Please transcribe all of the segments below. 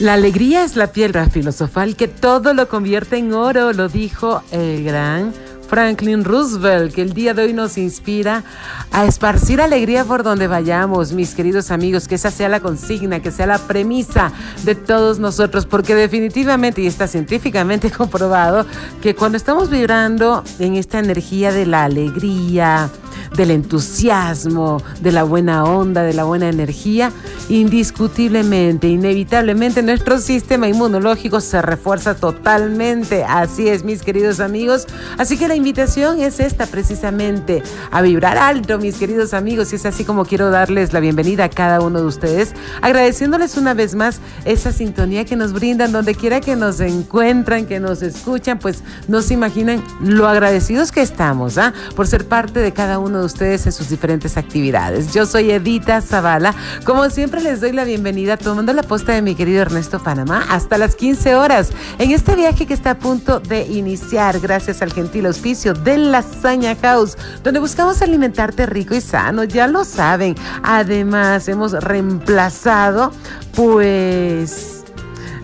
La alegría es la piedra filosofal que todo lo convierte en oro, lo dijo el gran Franklin Roosevelt, que el día de hoy nos inspira a esparcir alegría por donde vayamos, mis queridos amigos, que esa sea la consigna, que sea la premisa de todos nosotros, porque definitivamente, y está científicamente comprobado, que cuando estamos vibrando en esta energía de la alegría, del entusiasmo, de la buena onda, de la buena energía, indiscutiblemente, inevitablemente nuestro sistema inmunológico se refuerza totalmente. Así es, mis queridos amigos. Así que la invitación es esta precisamente, a vibrar alto, mis queridos amigos. Y es así como quiero darles la bienvenida a cada uno de ustedes, agradeciéndoles una vez más esa sintonía que nos brindan donde quiera que nos encuentran, que nos escuchan, pues no se imaginan lo agradecidos que estamos ¿ah? por ser parte de cada uno de ustedes en sus diferentes actividades. Yo soy Edita Zavala. Como siempre les doy la bienvenida tomando la posta de mi querido Ernesto Panamá hasta las 15 horas en este viaje que está a punto de iniciar gracias al gentil auspicio de Lasaña House, donde buscamos alimentarte rico y sano, ya lo saben. Además, hemos reemplazado pues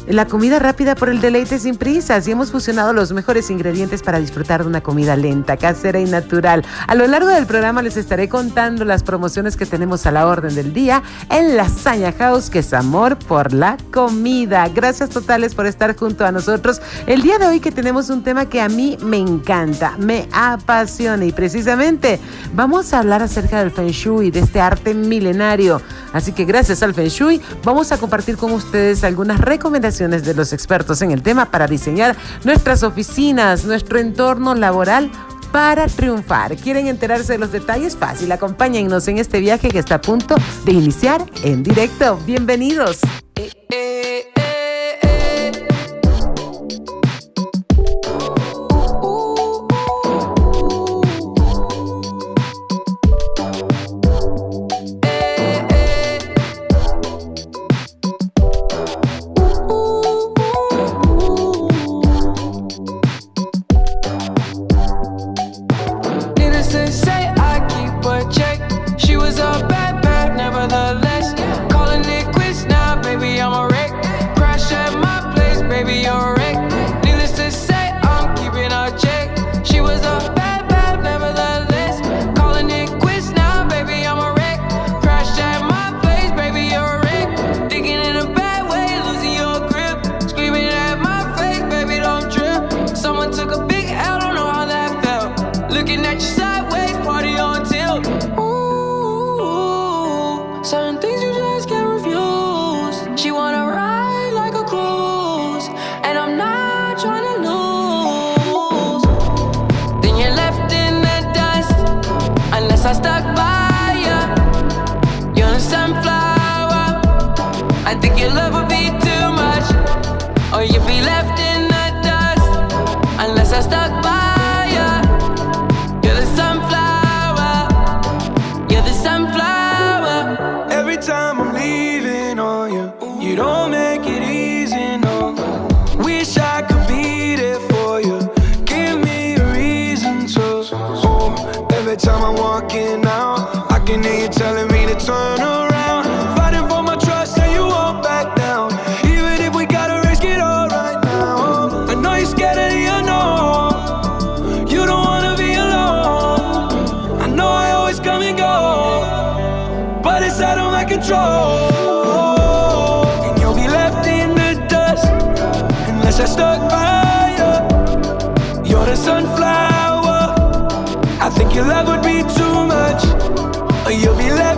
la comida rápida por el deleite sin prisas y hemos fusionado los mejores ingredientes para disfrutar de una comida lenta, casera y natural. A lo largo del programa les estaré contando las promociones que tenemos a la orden del día en Lasaña House, que es amor por la comida. Gracias totales por estar junto a nosotros el día de hoy que tenemos un tema que a mí me encanta, me apasiona y precisamente vamos a hablar acerca del Feng Shui, de este arte milenario. Así que gracias al Feng Shui vamos a compartir con ustedes algunas recomendaciones de los expertos en el tema para diseñar nuestras oficinas, nuestro entorno laboral para triunfar. ¿Quieren enterarse de los detalles? Fácil, acompáñennos en este viaje que está a punto de iniciar en directo. Bienvenidos. Eh, eh, Your love would be too much, or you'll be left.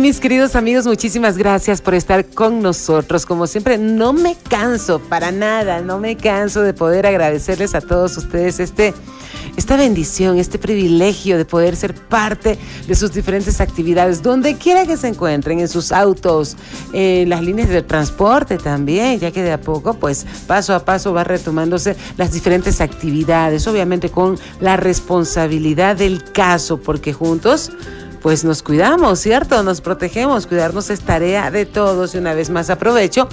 Mis queridos amigos, muchísimas gracias por estar con nosotros. Como siempre, no me canso para nada, no me canso de poder agradecerles a todos ustedes este esta bendición, este privilegio de poder ser parte de sus diferentes actividades, donde quiera que se encuentren, en sus autos, en las líneas de transporte también, ya que de a poco, pues paso a paso va retomándose las diferentes actividades, obviamente con la responsabilidad del caso, porque juntos pues nos cuidamos, ¿cierto? Nos protegemos, cuidarnos es tarea de todos y una vez más aprovecho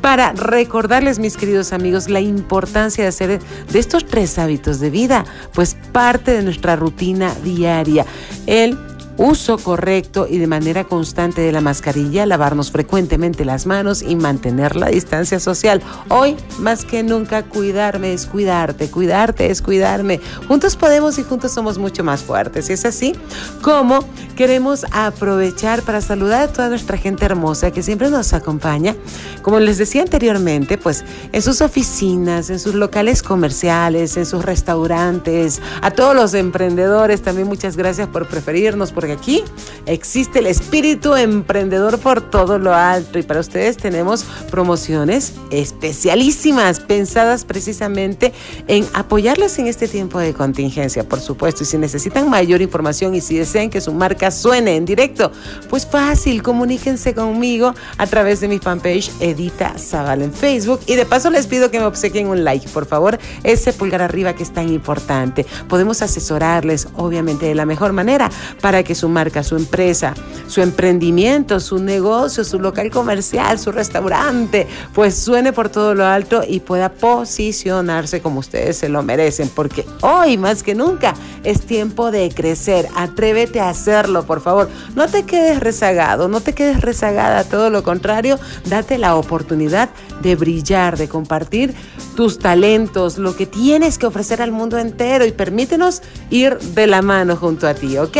para recordarles, mis queridos amigos, la importancia de hacer de estos tres hábitos de vida, pues parte de nuestra rutina diaria. El uso correcto y de manera constante de la mascarilla, lavarnos frecuentemente las manos y mantener la distancia social. Hoy, más que nunca, cuidarme es cuidarte, cuidarte es cuidarme. Juntos podemos y juntos somos mucho más fuertes. Y es así como queremos aprovechar para saludar a toda nuestra gente hermosa que siempre nos acompaña. Como les decía anteriormente, pues en sus oficinas, en sus locales comerciales, en sus restaurantes, a todos los emprendedores, también muchas gracias por preferirnos, por aquí existe el espíritu emprendedor por todo lo alto y para ustedes tenemos promociones especialísimas pensadas precisamente en apoyarles en este tiempo de contingencia, por supuesto. Y si necesitan mayor información y si desean que su marca suene en directo, pues fácil, comuníquense conmigo a través de mi fanpage Edita Zaval en Facebook y de paso les pido que me obsequien un like, por favor, ese pulgar arriba que es tan importante. Podemos asesorarles, obviamente, de la mejor manera para que su marca, su empresa, su emprendimiento, su negocio, su local comercial, su restaurante, pues suene por todo lo alto y pueda posicionarse como ustedes se lo merecen, porque hoy más que nunca es tiempo de crecer. Atrévete a hacerlo, por favor. No te quedes rezagado, no te quedes rezagada, todo lo contrario, date la oportunidad de brillar, de compartir tus talentos, lo que tienes que ofrecer al mundo entero y permítenos ir de la mano junto a ti, ¿ok?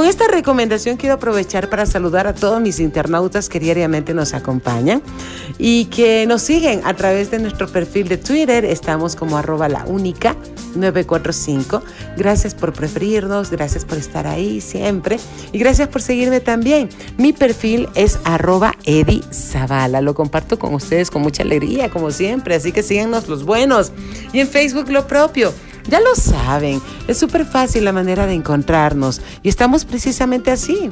Con esta recomendación quiero aprovechar para saludar a todos mis internautas que diariamente nos acompañan y que nos siguen a través de nuestro perfil de Twitter. Estamos como arroba la única 945. Gracias por preferirnos, gracias por estar ahí siempre y gracias por seguirme también. Mi perfil es arroba. Lo comparto con ustedes con mucha alegría, como siempre, así que síganos los buenos. Y en Facebook lo propio. Ya lo saben, es súper fácil la manera de encontrarnos y estamos precisamente así,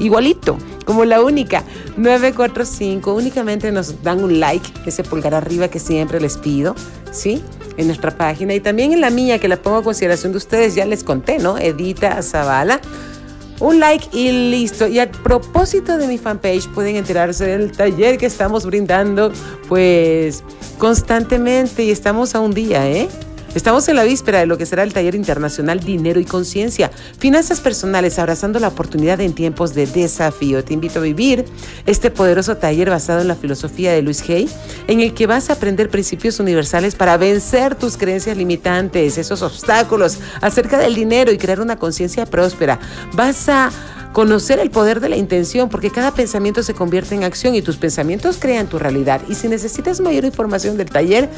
igualito, como la única. 945, únicamente nos dan un like, ese pulgar arriba que siempre les pido, ¿sí? En nuestra página y también en la mía que la pongo a consideración de ustedes, ya les conté, ¿no? Edita Zavala. Un like y listo. Y a propósito de mi fanpage, pueden enterarse del taller que estamos brindando, pues constantemente y estamos a un día, ¿eh? Estamos en la víspera de lo que será el taller internacional Dinero y Conciencia, Finanzas Personales, abrazando la oportunidad en tiempos de desafío. Te invito a vivir este poderoso taller basado en la filosofía de Luis Hay, en el que vas a aprender principios universales para vencer tus creencias limitantes, esos obstáculos acerca del dinero y crear una conciencia próspera. Vas a conocer el poder de la intención, porque cada pensamiento se convierte en acción y tus pensamientos crean tu realidad. Y si necesitas mayor información del taller,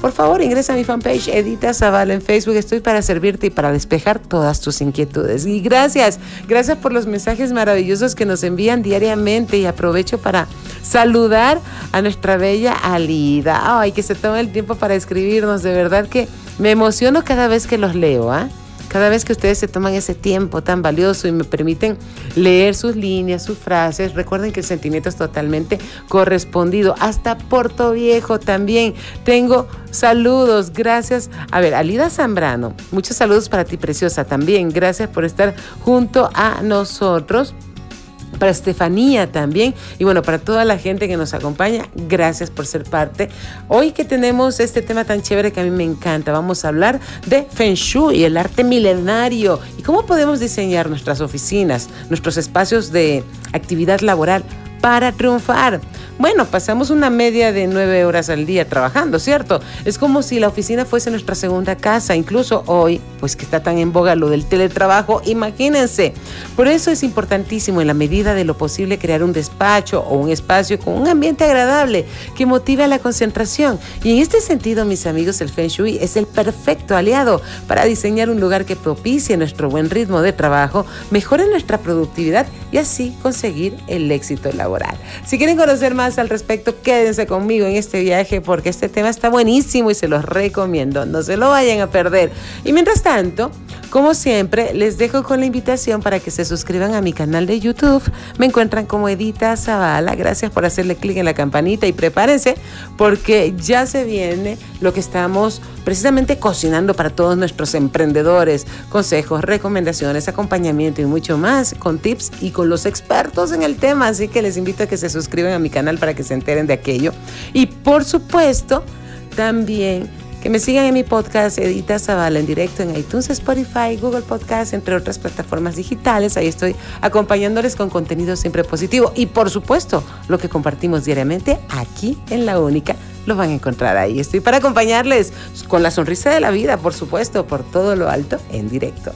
por favor ingresa a mi fanpage Edita Zavala en Facebook. Estoy para servirte y para despejar todas tus inquietudes. Y gracias, gracias por los mensajes maravillosos que nos envían diariamente y aprovecho para saludar a nuestra bella Alida. Ay, que se toma el tiempo para escribirnos. De verdad que me emociono cada vez que los leo, ¿ah? Cada vez que ustedes se toman ese tiempo tan valioso y me permiten leer sus líneas, sus frases, recuerden que el sentimiento es totalmente correspondido. Hasta Puerto Viejo también. Tengo saludos, gracias. A ver, Alida Zambrano, muchos saludos para ti, preciosa, también. Gracias por estar junto a nosotros para Estefanía también. Y bueno, para toda la gente que nos acompaña, gracias por ser parte. Hoy que tenemos este tema tan chévere que a mí me encanta, vamos a hablar de Feng Shui, el arte milenario. Y cómo podemos diseñar nuestras oficinas, nuestros espacios de actividad laboral para triunfar. Bueno, pasamos una media de nueve horas al día trabajando, ¿cierto? Es como si la oficina fuese nuestra segunda casa, incluso hoy, pues que está tan en boga lo del teletrabajo, imagínense. Por eso es importantísimo en la medida de lo posible crear un despacho o un espacio con un ambiente agradable que motive a la concentración. Y en este sentido, mis amigos, el Feng Shui es el perfecto aliado para diseñar un lugar que propicie nuestro buen ritmo de trabajo, mejore nuestra productividad y así conseguir el éxito laboral. Si quieren conocer más al respecto, quédense conmigo en este viaje porque este tema está buenísimo y se los recomiendo. No se lo vayan a perder. Y mientras tanto, como siempre, les dejo con la invitación para que se suscriban a mi canal de YouTube. Me encuentran como Edita Zavala. Gracias por hacerle clic en la campanita y prepárense porque ya se viene lo que estamos precisamente cocinando para todos nuestros emprendedores. Consejos, recomendaciones, acompañamiento y mucho más con tips y con los expertos en el tema. Así que les invito a que se suscriban a mi canal para que se enteren de aquello. Y por supuesto, también que me sigan en mi podcast Edita Zavala en directo en iTunes, Spotify, Google Podcast, entre otras plataformas digitales. Ahí estoy acompañándoles con contenido siempre positivo. Y por supuesto, lo que compartimos diariamente aquí en La Única lo van a encontrar ahí. Estoy para acompañarles con la sonrisa de la vida, por supuesto, por todo lo alto en directo.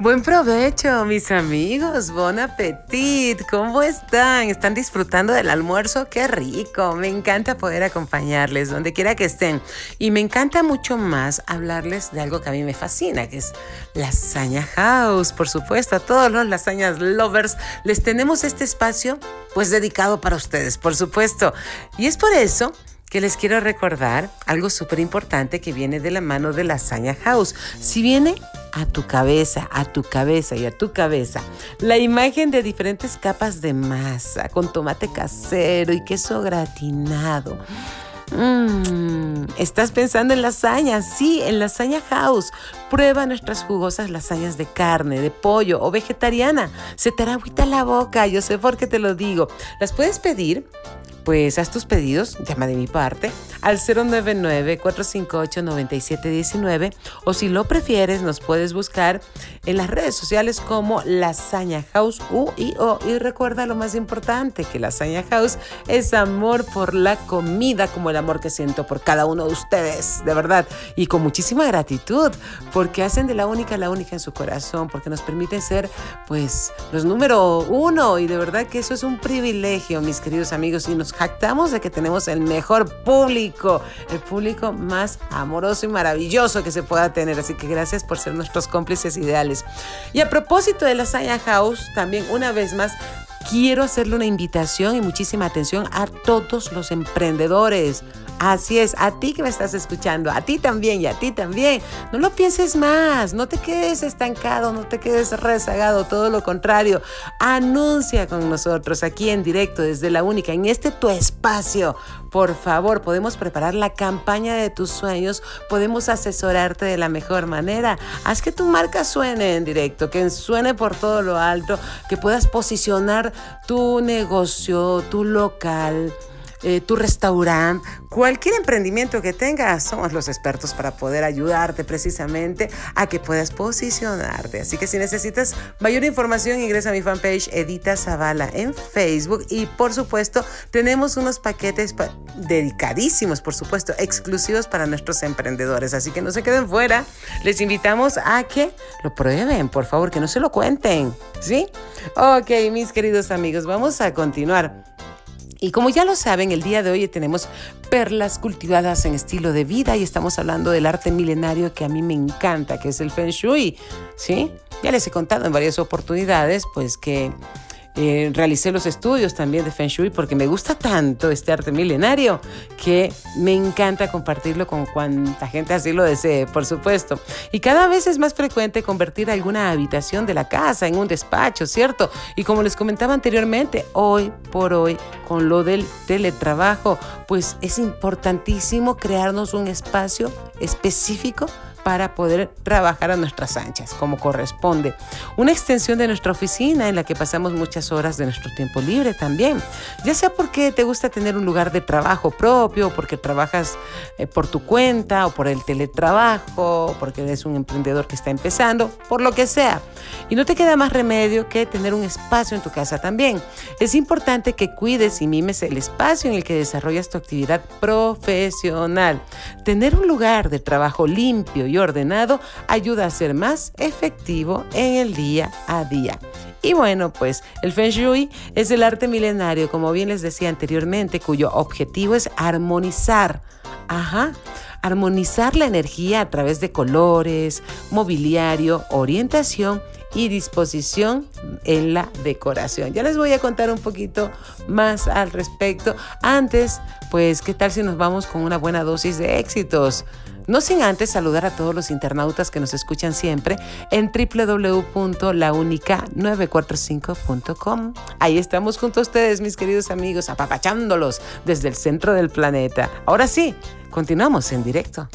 Buen provecho, mis amigos. Bon appetit. ¿Cómo están? ¿Están disfrutando del almuerzo? Qué rico. Me encanta poder acompañarles donde quiera que estén. Y me encanta mucho más hablarles de algo que a mí me fascina, que es Lasaña House. Por supuesto, a todos los lasañas lovers les tenemos este espacio pues dedicado para ustedes, por supuesto. Y es por eso que les quiero recordar algo súper importante que viene de la mano de Lasaña House. Si viene a tu cabeza, a tu cabeza y a tu cabeza la imagen de diferentes capas de masa con tomate casero y queso gratinado. Mmm, ¿Estás pensando en lasaña? Sí, en Lasaña House. Prueba nuestras jugosas lasañas de carne, de pollo o vegetariana. Se te hará agüita la boca, yo sé por qué te lo digo. Las puedes pedir pues haz tus pedidos, llama de mi parte, al 099-458-9719 o si lo prefieres nos puedes buscar en las redes sociales como Lasaña House UIO y recuerda lo más importante, que Lasaña House es amor por la comida como el amor que siento por cada uno de ustedes, de verdad, y con muchísima gratitud porque hacen de la única la única en su corazón, porque nos permiten ser pues los número uno. Y de verdad que eso es un privilegio, mis queridos amigos, y nos jactamos de que tenemos el mejor público, el público más amoroso y maravilloso que se pueda tener. Así que gracias por ser nuestros cómplices ideales. Y a propósito de la Saya House, también una vez más, quiero hacerle una invitación y muchísima atención a todos los emprendedores. Así es, a ti que me estás escuchando, a ti también y a ti también. No lo pienses más, no te quedes estancado, no te quedes rezagado, todo lo contrario. Anuncia con nosotros aquí en directo desde la única, en este tu espacio. Por favor, podemos preparar la campaña de tus sueños, podemos asesorarte de la mejor manera. Haz que tu marca suene en directo, que suene por todo lo alto, que puedas posicionar tu negocio, tu local eh, tu restaurante, cualquier emprendimiento que tengas, somos los expertos para poder ayudarte precisamente a que puedas posicionarte. Así que si necesitas mayor información, ingresa a mi fanpage Edita Zavala en Facebook y por supuesto tenemos unos paquetes dedicadísimos, por supuesto, exclusivos para nuestros emprendedores. Así que no se queden fuera. Les invitamos a que lo prueben, por favor, que no se lo cuenten. ¿Sí? Ok, mis queridos amigos, vamos a continuar. Y como ya lo saben, el día de hoy tenemos perlas cultivadas en estilo de vida y estamos hablando del arte milenario que a mí me encanta, que es el Feng Shui. ¿Sí? Ya les he contado en varias oportunidades, pues que eh, realicé los estudios también de Feng Shui porque me gusta tanto este arte milenario que me encanta compartirlo con cuanta gente así lo desee, por supuesto. Y cada vez es más frecuente convertir alguna habitación de la casa en un despacho, ¿cierto? Y como les comentaba anteriormente, hoy por hoy, con lo del teletrabajo, pues es importantísimo crearnos un espacio específico para poder trabajar a nuestras anchas, como corresponde. Una extensión de nuestra oficina en la que pasamos muchas horas de nuestro tiempo libre también, ya sea porque te gusta tener un lugar de trabajo propio, porque trabajas eh, por tu cuenta o por el teletrabajo, porque eres un emprendedor que está empezando, por lo que sea. Y no te queda más remedio que tener un espacio en tu casa también. Es importante que cuides y mimes el espacio en el que desarrollas tu actividad profesional. Tener un lugar de trabajo limpio y ordenado ayuda a ser más efectivo en el día a día. Y bueno, pues el Feng Shui es el arte milenario, como bien les decía anteriormente, cuyo objetivo es armonizar. Ajá armonizar la energía a través de colores, mobiliario, orientación y disposición en la decoración. Ya les voy a contar un poquito más al respecto. Antes, pues, ¿qué tal si nos vamos con una buena dosis de éxitos? No sin antes saludar a todos los internautas que nos escuchan siempre en www.launica945.com. Ahí estamos junto a ustedes, mis queridos amigos, apapachándolos desde el centro del planeta. Ahora sí, continuamos en directo.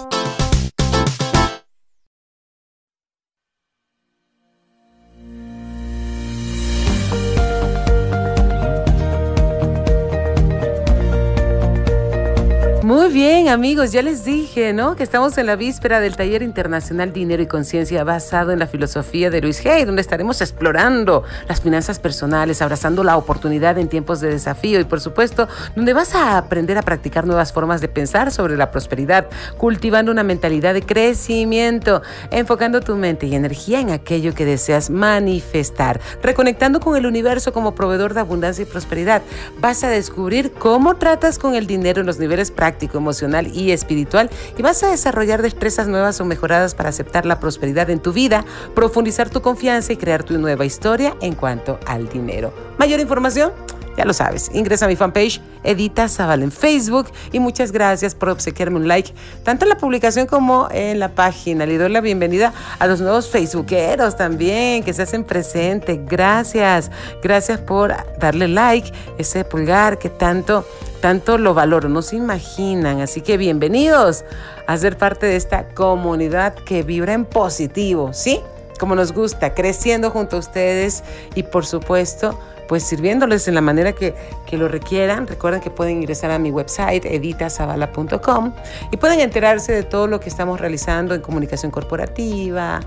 Amigos, ya les dije, ¿no? Que estamos en la víspera del taller internacional Dinero y Conciencia basado en la filosofía de Luis Hay, donde estaremos explorando las finanzas personales, abrazando la oportunidad en tiempos de desafío y, por supuesto, donde vas a aprender a practicar nuevas formas de pensar sobre la prosperidad, cultivando una mentalidad de crecimiento, enfocando tu mente y energía en aquello que deseas manifestar, reconectando con el universo como proveedor de abundancia y prosperidad. Vas a descubrir cómo tratas con el dinero en los niveles prácticos emocional y espiritual y vas a desarrollar destrezas nuevas o mejoradas para aceptar la prosperidad en tu vida, profundizar tu confianza y crear tu nueva historia en cuanto al dinero. Mayor información ya lo sabes, ingresa a mi fanpage Edita Zaval en Facebook y muchas gracias por obsequiarme un like tanto en la publicación como en la página. Le doy la bienvenida a los nuevos facebookeros también que se hacen presente. Gracias, gracias por darle like, ese pulgar que tanto, tanto lo valoro, no se imaginan. Así que bienvenidos a ser parte de esta comunidad que vibra en positivo, ¿sí? Como nos gusta, creciendo junto a ustedes y por supuesto pues sirviéndoles en la manera que, lo requieran. Recuerden que pueden ingresar a mi website editazavala.com y pueden enterarse de todo lo que estamos realizando en comunicación corporativa,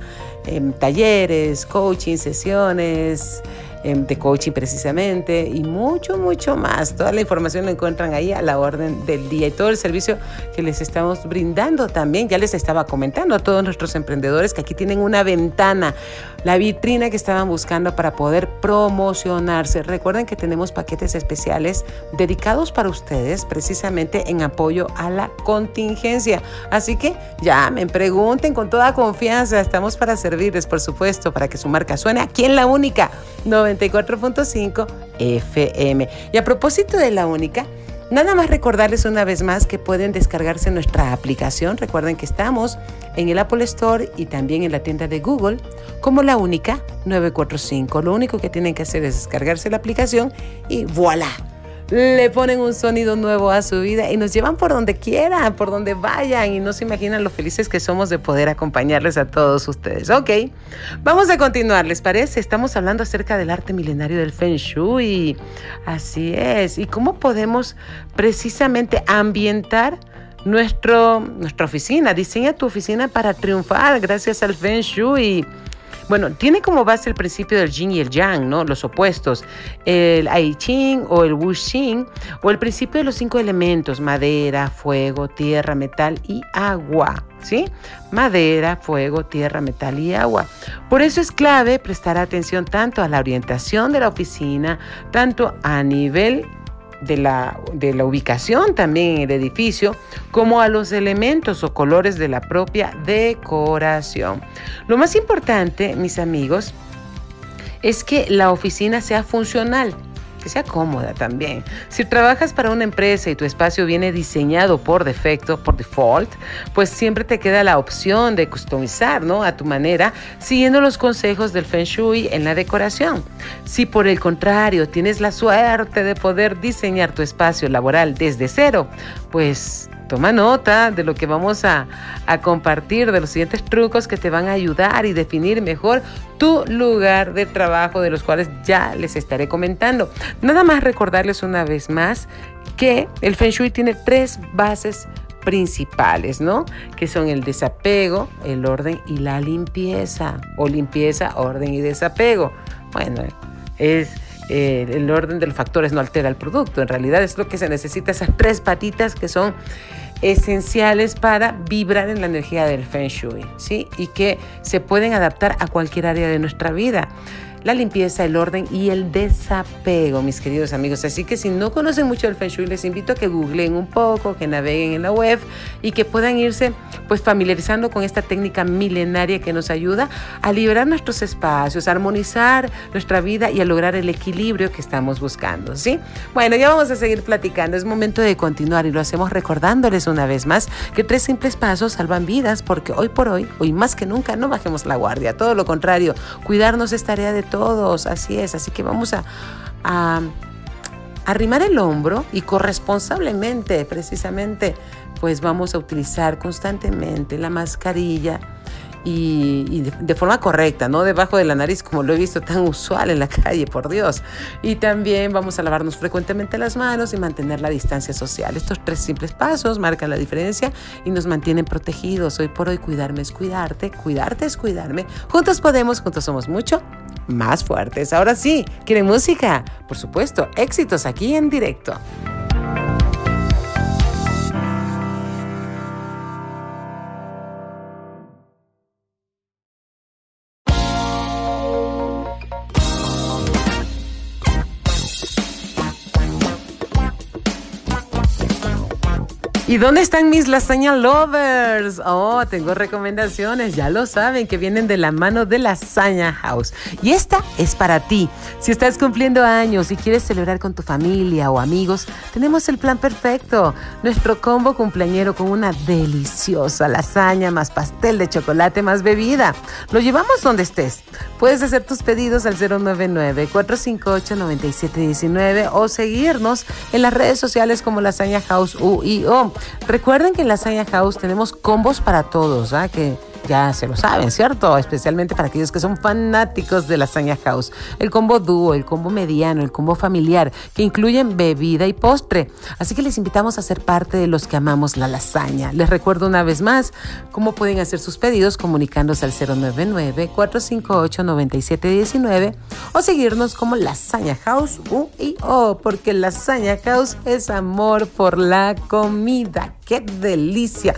en talleres, coaching, sesiones Em, de coaching precisamente y mucho, mucho más. Toda la información la encuentran ahí a la orden del día y todo el servicio que les estamos brindando también. Ya les estaba comentando a todos nuestros emprendedores que aquí tienen una ventana, la vitrina que estaban buscando para poder promocionarse. Recuerden que tenemos paquetes especiales dedicados para ustedes precisamente en apoyo a la contingencia. Así que llamen, pregunten con toda confianza. Estamos para servirles, por supuesto, para que su marca suene aquí en la única. 94.5 FM. Y a propósito de la única, Nada más recordarles una vez más que pueden descargarse nuestra aplicación. Recuerden que estamos en el Apple Store y también en la tienda de Google como la única 945. Lo único que tienen que hacer es descargarse la aplicación y voilà le ponen un sonido nuevo a su vida y nos llevan por donde quieran, por donde vayan y no se imaginan lo felices que somos de poder acompañarles a todos ustedes. Ok, vamos a continuar, ¿les parece? Estamos hablando acerca del arte milenario del Feng Shui. Así es. ¿Y cómo podemos precisamente ambientar nuestro, nuestra oficina? Diseña tu oficina para triunfar gracias al Feng Shui. Bueno, tiene como base el principio del yin y el yang, ¿no? Los opuestos. El I Ching o el Wu Xing, o el principio de los cinco elementos, madera, fuego, tierra, metal y agua. ¿Sí? Madera, fuego, tierra, metal y agua. Por eso es clave prestar atención tanto a la orientación de la oficina, tanto a nivel de la, de la ubicación también en el edificio, como a los elementos o colores de la propia decoración. Lo más importante, mis amigos, es que la oficina sea funcional sea cómoda también. Si trabajas para una empresa y tu espacio viene diseñado por defecto, por default, pues siempre te queda la opción de customizar, ¿no? A tu manera, siguiendo los consejos del Feng Shui en la decoración. Si por el contrario tienes la suerte de poder diseñar tu espacio laboral desde cero, pues Toma nota de lo que vamos a, compartir, de los siguientes trucos que te van a ayudar y definir mejor tu lugar de trabajo, de los cuales ya les estaré comentando. Nada más recordarles una vez más que el Feng Shui tiene tres bases principales, ¿no? Que son el desapego, el orden y la limpieza, o limpieza, orden y desapego. Bueno, es eh, el orden de los factores no altera el producto, en realidad es lo que se necesita, esas tres patitas que son esenciales para vibrar en la energía del Feng Shui, ¿sí? Y que se pueden adaptar a cualquier área de nuestra vida la limpieza, el orden y el desapego, mis queridos amigos. Así que si no conocen mucho del Feng Shui, les invito a que googleen un poco, que naveguen en la web y que puedan irse pues familiarizando con esta técnica milenaria que nos ayuda a liberar nuestros espacios, a armonizar nuestra vida y a lograr el equilibrio que estamos buscando, ¿sí? Bueno, ya vamos a seguir platicando. Es momento de continuar y lo hacemos recordándoles una vez más que tres simples pasos salvan vidas porque hoy por hoy, hoy más que nunca, no bajemos la guardia. Todo lo contrario, cuidarnos es tarea de todos, así es. Así que vamos a, arrimar el hombro y corresponsablemente, precisamente, pues vamos a utilizar constantemente la mascarilla y, de, forma correcta, no debajo de la nariz como lo he visto tan usual en la calle, por Dios. Y también vamos a lavarnos frecuentemente las manos y mantener la distancia social. Estos tres simples pasos marcan la diferencia y nos mantienen protegidos. Hoy por hoy cuidarme es cuidarte, cuidarte es cuidarme. Juntos podemos, juntos somos mucho más fuertes. Ahora sí, ¿quieren música? Por supuesto, éxitos aquí en directo. ¿Y dónde están mis lasaña lovers? Oh, tengo recomendaciones, ya lo saben, que vienen de la mano de Lasaña House. Y esta es para ti. Si estás cumpliendo años y quieres celebrar con tu familia o amigos, tenemos el plan perfecto. Nuestro combo cumpleañero con una deliciosa lasaña más pastel de chocolate más bebida. Lo llevamos donde estés. Puedes hacer tus pedidos al 099-458-9719 o seguirnos en las redes sociales como Lasaña House UIO. Recuerden que en Lasaña House tenemos combos para todos, ¿ah? que ya se lo saben, ¿cierto? Especialmente para aquellos que son fanáticos de Lasaña House. El combo dúo, el combo mediano, el combo familiar, que incluyen bebida y postre. Así que les invitamos a ser parte de los que amamos la lasaña. Les recuerdo una vez más cómo pueden hacer sus pedidos comunicándose al 099-458-9719 o seguirnos como Lasaña House UIO, porque Lasaña House es amor por la comida. ¡Qué delicia!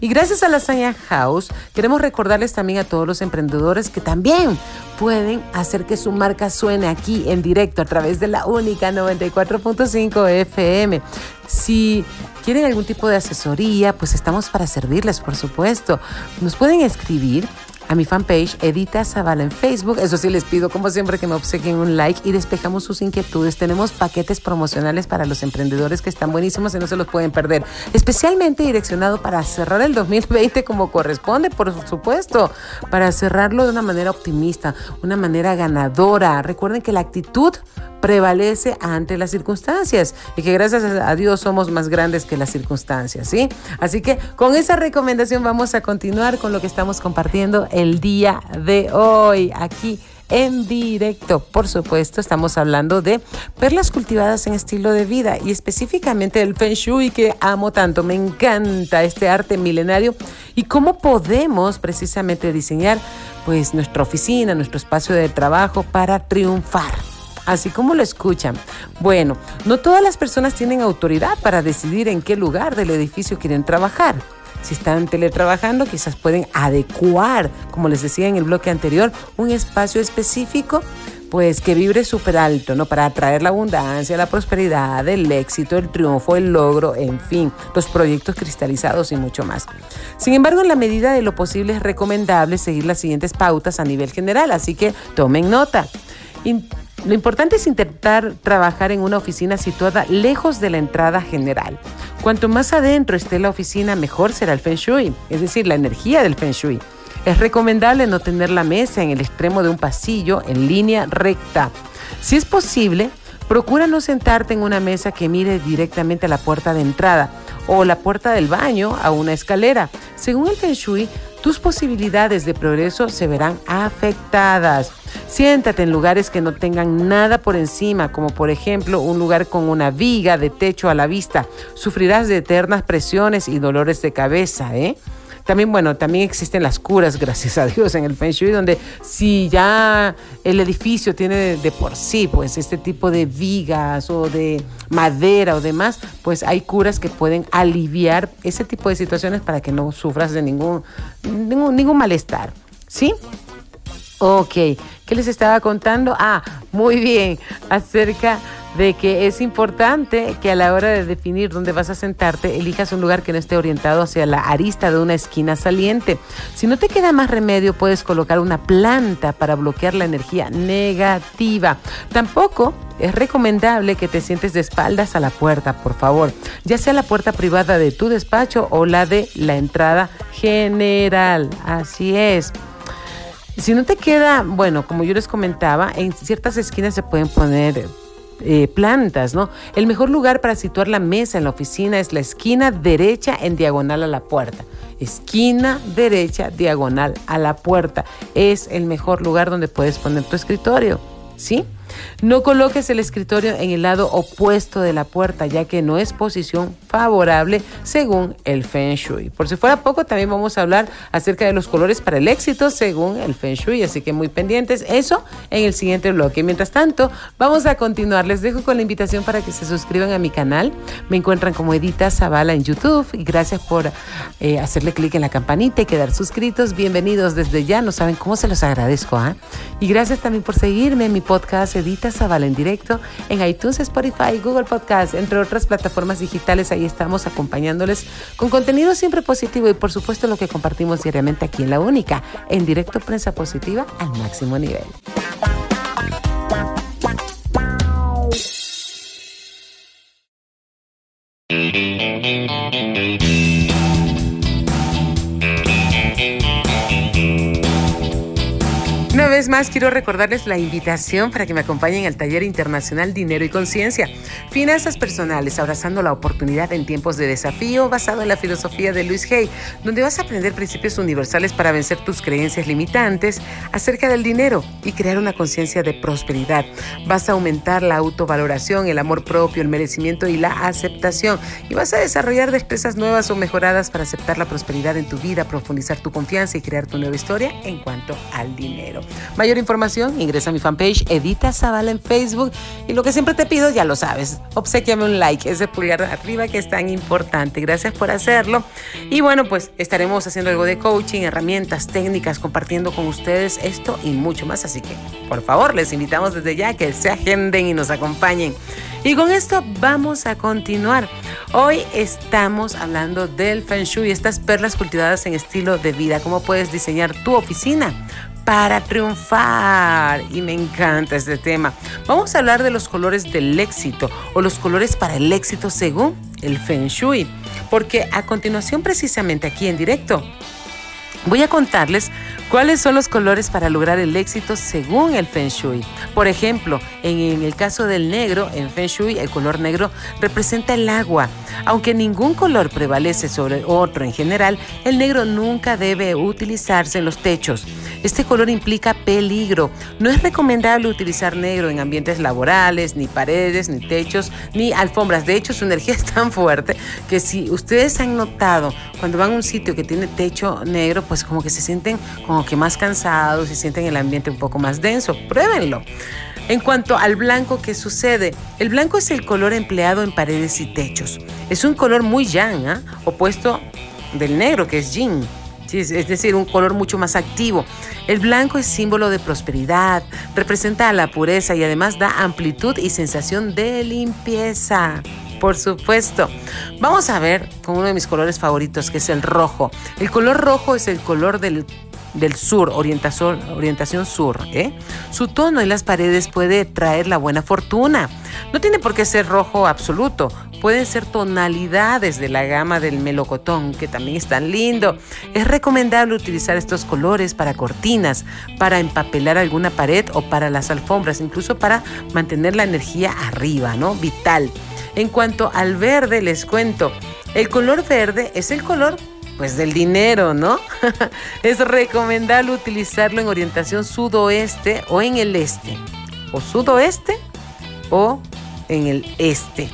Y gracias a Lasaña House, queremos recordarles también a todos los emprendedores que también pueden hacer que su marca suene aquí en directo a través de la única 94.5 FM. Si quieren algún tipo de asesoría, pues estamos para servirles, por supuesto. Nos pueden escribir a mi fanpage Edita Zavala en Facebook. Eso sí, les pido como siempre que me obsequien un like y despejamos sus inquietudes. Tenemos paquetes promocionales para los emprendedores que están buenísimos y no se los pueden perder. Especialmente direccionado para cerrar el 2020 como corresponde, por supuesto. Para cerrarlo de una manera optimista, una manera ganadora. Recuerden que la actitud prevalece ante las circunstancias y que gracias a Dios somos más grandes que las circunstancias, ¿sí? Así que con esa recomendación vamos a continuar con lo que estamos compartiendo el día de hoy aquí en directo. Por supuesto, estamos hablando de perlas cultivadas en estilo de vida y específicamente el Feng Shui que amo tanto. Me encanta este arte milenario y cómo podemos precisamente diseñar pues nuestra oficina, nuestro espacio de trabajo para triunfar así como lo escuchan. Bueno, no todas las personas tienen autoridad para decidir en qué lugar del edificio quieren trabajar. Si están teletrabajando, quizás pueden adecuar, como les decía en el bloque anterior, un espacio específico pues que vibre súper alto, ¿no? Para atraer la abundancia, la prosperidad, el éxito, el triunfo, el logro, en fin, los proyectos cristalizados y mucho más. Sin embargo, en la medida de lo posible es recomendable seguir las siguientes pautas a nivel general, así que tomen nota. Lo importante es intentar trabajar en una oficina situada lejos de la entrada general. Cuanto más adentro esté la oficina, mejor será el feng shui, es decir, la energía del feng shui. Es recomendable no tener la mesa en el extremo de un pasillo en línea recta. Si es posible, Procura no sentarte en una mesa que mire directamente a la puerta de entrada o la puerta del baño a una escalera. Según el Feng tus posibilidades de progreso se verán afectadas. Siéntate en lugares que no tengan nada por encima, como por ejemplo un lugar con una viga de techo a la vista. Sufrirás de eternas presiones y dolores de cabeza, ¿eh? También, bueno, también existen las curas, gracias a Dios, en el Feng Shui, donde si ya el edificio tiene de, por sí, pues, este tipo de vigas o de madera o demás, pues hay curas que pueden aliviar ese tipo de situaciones para que no sufras de ningún, ningún, ningún malestar. ¿Sí? Ok, ¿qué les estaba contando? Ah, muy bien, acerca de que es importante que a la hora de definir dónde vas a sentarte, elijas un lugar que no esté orientado hacia la arista de una esquina saliente. Si no te queda más remedio, puedes colocar una planta para bloquear la energía negativa. Tampoco es recomendable que te sientes de espaldas a la puerta, por favor, ya sea la puerta privada de tu despacho o la de la entrada general. Así es. Si no te queda, bueno, como yo les comentaba, en ciertas esquinas se pueden poner eh, plantas, ¿no? El mejor lugar para situar la mesa en la oficina es la esquina derecha en diagonal a la puerta. Esquina derecha diagonal a la puerta. Es el mejor lugar donde puedes poner tu escritorio, ¿sí? No coloques el escritorio en el lado opuesto de la puerta, ya que no es posición favorable según el Feng Shui. Por si fuera poco, también vamos a hablar acerca de los colores para el éxito según el Feng Shui, así que muy pendientes. Eso en el siguiente bloque. Mientras tanto, vamos a continuar. Les dejo con la invitación para que se suscriban a mi canal. Me encuentran como Edita Zavala en YouTube y gracias por eh, hacerle clic en la campanita y quedar suscritos. Bienvenidos desde ya. No saben cómo se los agradezco. ¿ah? Y gracias también por seguirme en mi podcast Edita Zavala en directo en iTunes, Spotify, Google Podcast, entre otras plataformas digitales. Ahí estamos acompañándoles con contenido siempre positivo y por supuesto lo que compartimos diariamente aquí en La Única, en directo Prensa Positiva al máximo nivel. Vez más quiero recordarles la invitación para que me acompañen al taller internacional Dinero y Conciencia. Finanzas personales, abrazando la oportunidad en tiempos de desafío, basado en la filosofía de Luis Hay, donde vas a aprender principios universales para vencer tus creencias limitantes acerca del dinero y crear una conciencia de prosperidad. Vas a aumentar la autovaloración, el amor propio, el merecimiento y la aceptación. Y vas a desarrollar destrezas nuevas o mejoradas para aceptar la prosperidad en tu vida, profundizar tu confianza y crear tu nueva historia en cuanto al dinero. Mayor información, ingresa a mi fanpage Edita Zavala en Facebook y lo que siempre te pido, ya lo sabes, obsequiame un like, ese pulgar arriba que es tan importante. Gracias por hacerlo. Y bueno, pues estaremos haciendo algo de coaching, herramientas, técnicas, compartiendo con ustedes esto y mucho más. Así que, por favor, les invitamos desde ya que se agenden y nos acompañen. Y con esto vamos a continuar. Hoy estamos hablando del Feng Shui, estas perlas cultivadas en estilo de vida, cómo puedes diseñar tu oficina para triunfar. Y me encanta este tema. Vamos a hablar de los colores del éxito o los colores para el éxito según el Feng Shui. Porque a continuación, precisamente aquí en directo, voy a contarles ¿Cuáles son los colores para lograr el éxito según el Feng Shui? Por ejemplo, en, el caso del negro, en Feng Shui, el color negro representa el agua. Aunque ningún color prevalece sobre otro en general, el negro nunca debe utilizarse en los techos. Este color implica peligro. No es recomendable utilizar negro en ambientes laborales, ni paredes, ni techos, ni alfombras. De hecho, su energía es tan fuerte que si ustedes han notado cuando van a un sitio que tiene techo negro, pues como que se sienten como que más cansados y sienten el ambiente un poco más denso. Pruébenlo. En cuanto al blanco, ¿qué sucede? El blanco es el color empleado en paredes y techos. Es un color muy yang, ¿ah? opuesto del negro, que es yin. es decir, un color mucho más activo. El blanco es símbolo de prosperidad, representa la pureza y además da amplitud y sensación de limpieza. por supuesto. Vamos a ver con uno de mis colores favoritos, que es el rojo. El color rojo es el color del del sur, orientación, orientación sur. ¿eh? Su tono en las paredes puede traer la buena fortuna. No tiene por qué ser rojo absoluto. Pueden ser tonalidades de la gama del melocotón, que también es tan lindo. Es recomendable utilizar estos colores para cortinas, para empapelar alguna pared o para las alfombras, incluso para mantener la energía arriba, ¿no? Vital. En cuanto al verde, les cuento, el color verde es el color pues del dinero, ¿no? es recomendable utilizarlo en orientación sudoeste o en el este, o sudoeste o en el este.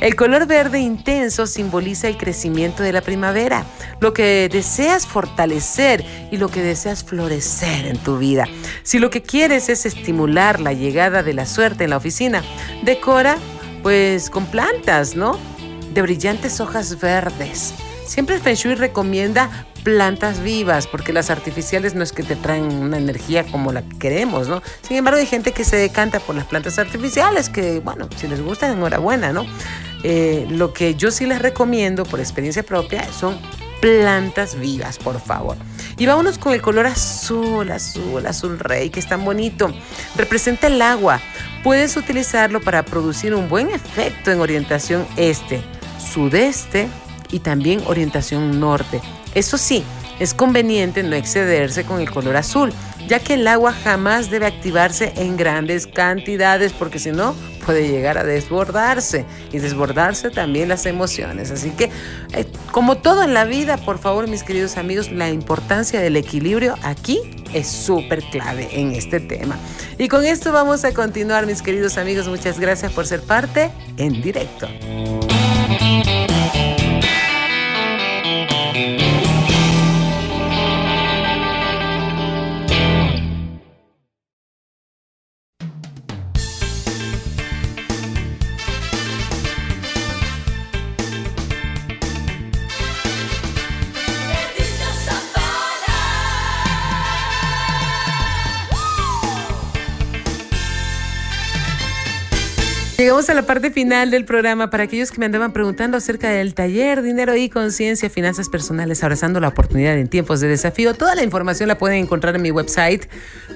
El color verde intenso simboliza el crecimiento de la primavera, lo que deseas fortalecer y lo que deseas florecer en tu vida. Si lo que quieres es estimular la llegada de la suerte en la oficina, decora pues con plantas, ¿no? De brillantes hojas verdes Siempre el Feng Shui recomienda plantas vivas, porque las artificiales no es que te traen una energía como la que queremos, ¿no? Sin embargo, hay gente que se decanta por las plantas artificiales, que, bueno, si les gusta, enhorabuena, ¿no? Eh, lo que yo sí les recomiendo, por experiencia propia, son plantas vivas, por favor. Y vámonos con el color azul, azul, azul rey, que es tan bonito. Representa el agua. Puedes utilizarlo para producir un buen efecto en orientación este, sudeste, y también orientación norte. Eso sí, es conveniente no excederse con el color azul, ya que el agua jamás debe activarse en grandes cantidades porque si no puede llegar a desbordarse y desbordarse también las emociones. Así que, eh, como todo en la vida, por favor, mis queridos amigos, la importancia del equilibrio aquí es súper clave en este tema. Y con esto vamos a continuar, mis queridos amigos. Muchas gracias por ser parte en directo. Llegamos a la parte final del programa para aquellos que me andaban preguntando acerca del taller Dinero y Conciencia, Finanzas Personales, abrazando la oportunidad en tiempos de desafío. Toda la información la pueden encontrar en mi website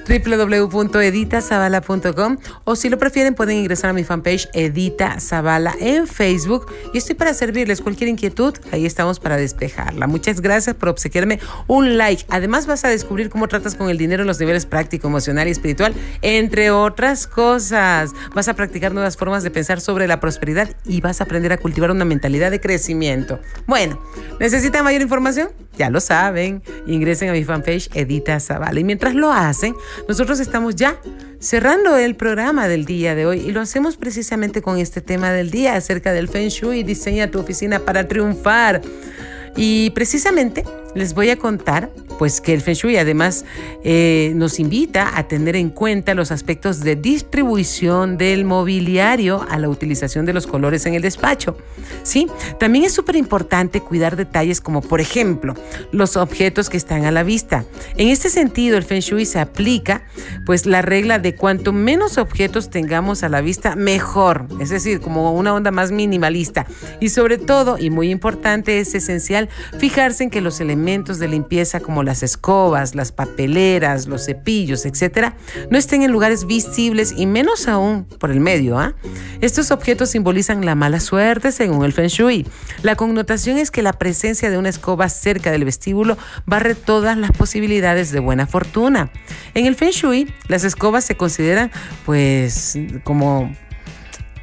www.editasabala.com o si lo prefieren pueden ingresar a mi fanpage Edita Zavala en Facebook y estoy para servirles cualquier inquietud, ahí estamos para despejarla. Muchas gracias por obsequiarme un like. Además vas a descubrir cómo tratas con el dinero en los niveles práctico, emocional y espiritual, entre otras cosas. Vas a practicar nuevas formas de pensar sobre la prosperidad y vas a aprender a cultivar una mentalidad de crecimiento. Bueno, ¿necesitan mayor información? Ya lo saben. Ingresen a mi fanpage Edita Zavala. Y mientras lo hacen, nosotros estamos ya cerrando el programa del día de hoy y lo hacemos precisamente con este tema del día acerca del Feng Shui. Diseña tu oficina para triunfar. Y precisamente les voy a contar pues que el Feng Shui además eh, nos invita a tener en cuenta los aspectos de distribución del mobiliario a la utilización de los colores en el despacho. ¿sí? También es súper importante cuidar detalles como por ejemplo los objetos que están a la vista. En este sentido el Feng Shui se aplica pues la regla de cuanto menos objetos tengamos a la vista mejor, es decir, como una onda más minimalista. Y sobre todo, y muy importante, es esencial fijarse en que los elementos de limpieza como las escobas, las papeleras, los cepillos, etcétera, no estén en lugares visibles y menos aún por el medio. ¿ah? Estos objetos simbolizan la mala suerte según el Feng Shui. La connotación es que la presencia de una escoba cerca del vestíbulo barre todas las posibilidades de buena fortuna. En el Feng Shui, las escobas se consideran pues como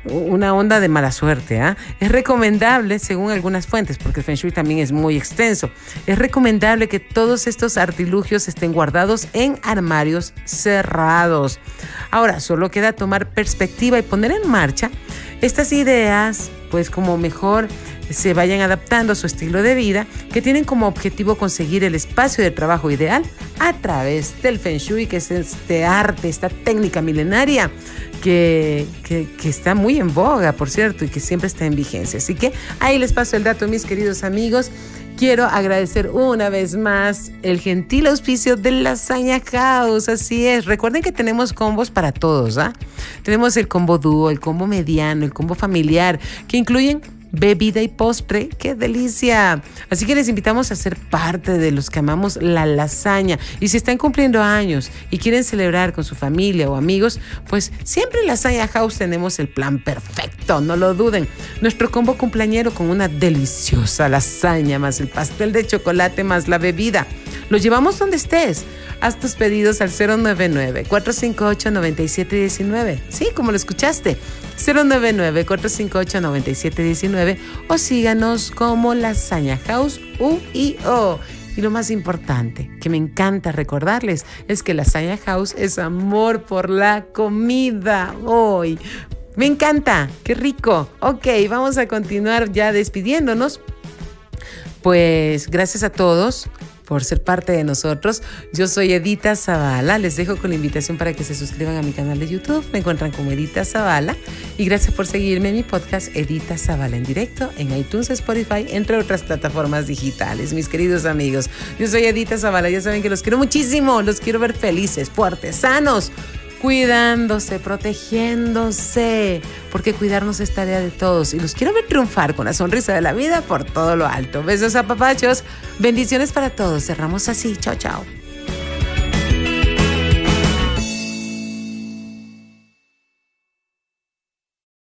una onda de mala suerte. ¿ah? Es recomendable, según algunas fuentes, porque el Feng Shui también es muy extenso, es recomendable que todos estos artilugios estén guardados en armarios cerrados. Ahora, solo queda tomar perspectiva y poner en marcha estas ideas, pues como mejor se vayan adaptando a su estilo de vida, que tienen como objetivo conseguir el espacio de trabajo ideal a través del Feng Shui, que es este arte, esta técnica milenaria que, que, está muy en boga, por cierto, y que siempre está en vigencia. Así que ahí les paso el dato, mis queridos amigos. quiero agradecer una vez más el gentil auspicio de Lasaña House. Así es. Recuerden que tenemos combos para todos, ¿ah? Tenemos el combo dúo, el combo mediano, el combo familiar, que incluyen bebida y postre. ¡Qué delicia! Así que les invitamos a ser parte de los que amamos la lasaña. Y si están cumpliendo años y quieren celebrar con su familia o amigos, pues siempre en Lasaña House tenemos el plan perfecto, no lo duden. Nuestro combo cumpleañero con una deliciosa lasaña, más el pastel de chocolate, más la bebida. Lo llevamos donde estés. Haz tus pedidos al 099-458-9719. Sí, como lo escuchaste. 099-458-9719 o síganos como Lasaña House UIO. Y lo más importante, que me encanta recordarles, es que Lasaña House es amor por la comida hoy. Me encanta, qué rico. Ok, vamos a continuar ya despidiéndonos. Pues gracias a todos por ser parte de nosotros. Yo soy Edita Zavala. Les dejo con la invitación para que se suscriban a mi canal de YouTube. Me encuentran como Edita Zavala. Y gracias por seguirme en mi podcast Edita Zavala en directo en iTunes, Spotify, entre otras plataformas digitales. Mis queridos amigos, yo soy Edita Zavala. Ya saben que los quiero muchísimo. Los quiero ver felices, fuertes, sanos cuidándose, protegiéndose, porque cuidarnos es tarea de todos. Y los quiero ver triunfar con la sonrisa de la vida por todo lo alto. Besos a papachos, bendiciones para todos. Cerramos así. Chao, chao.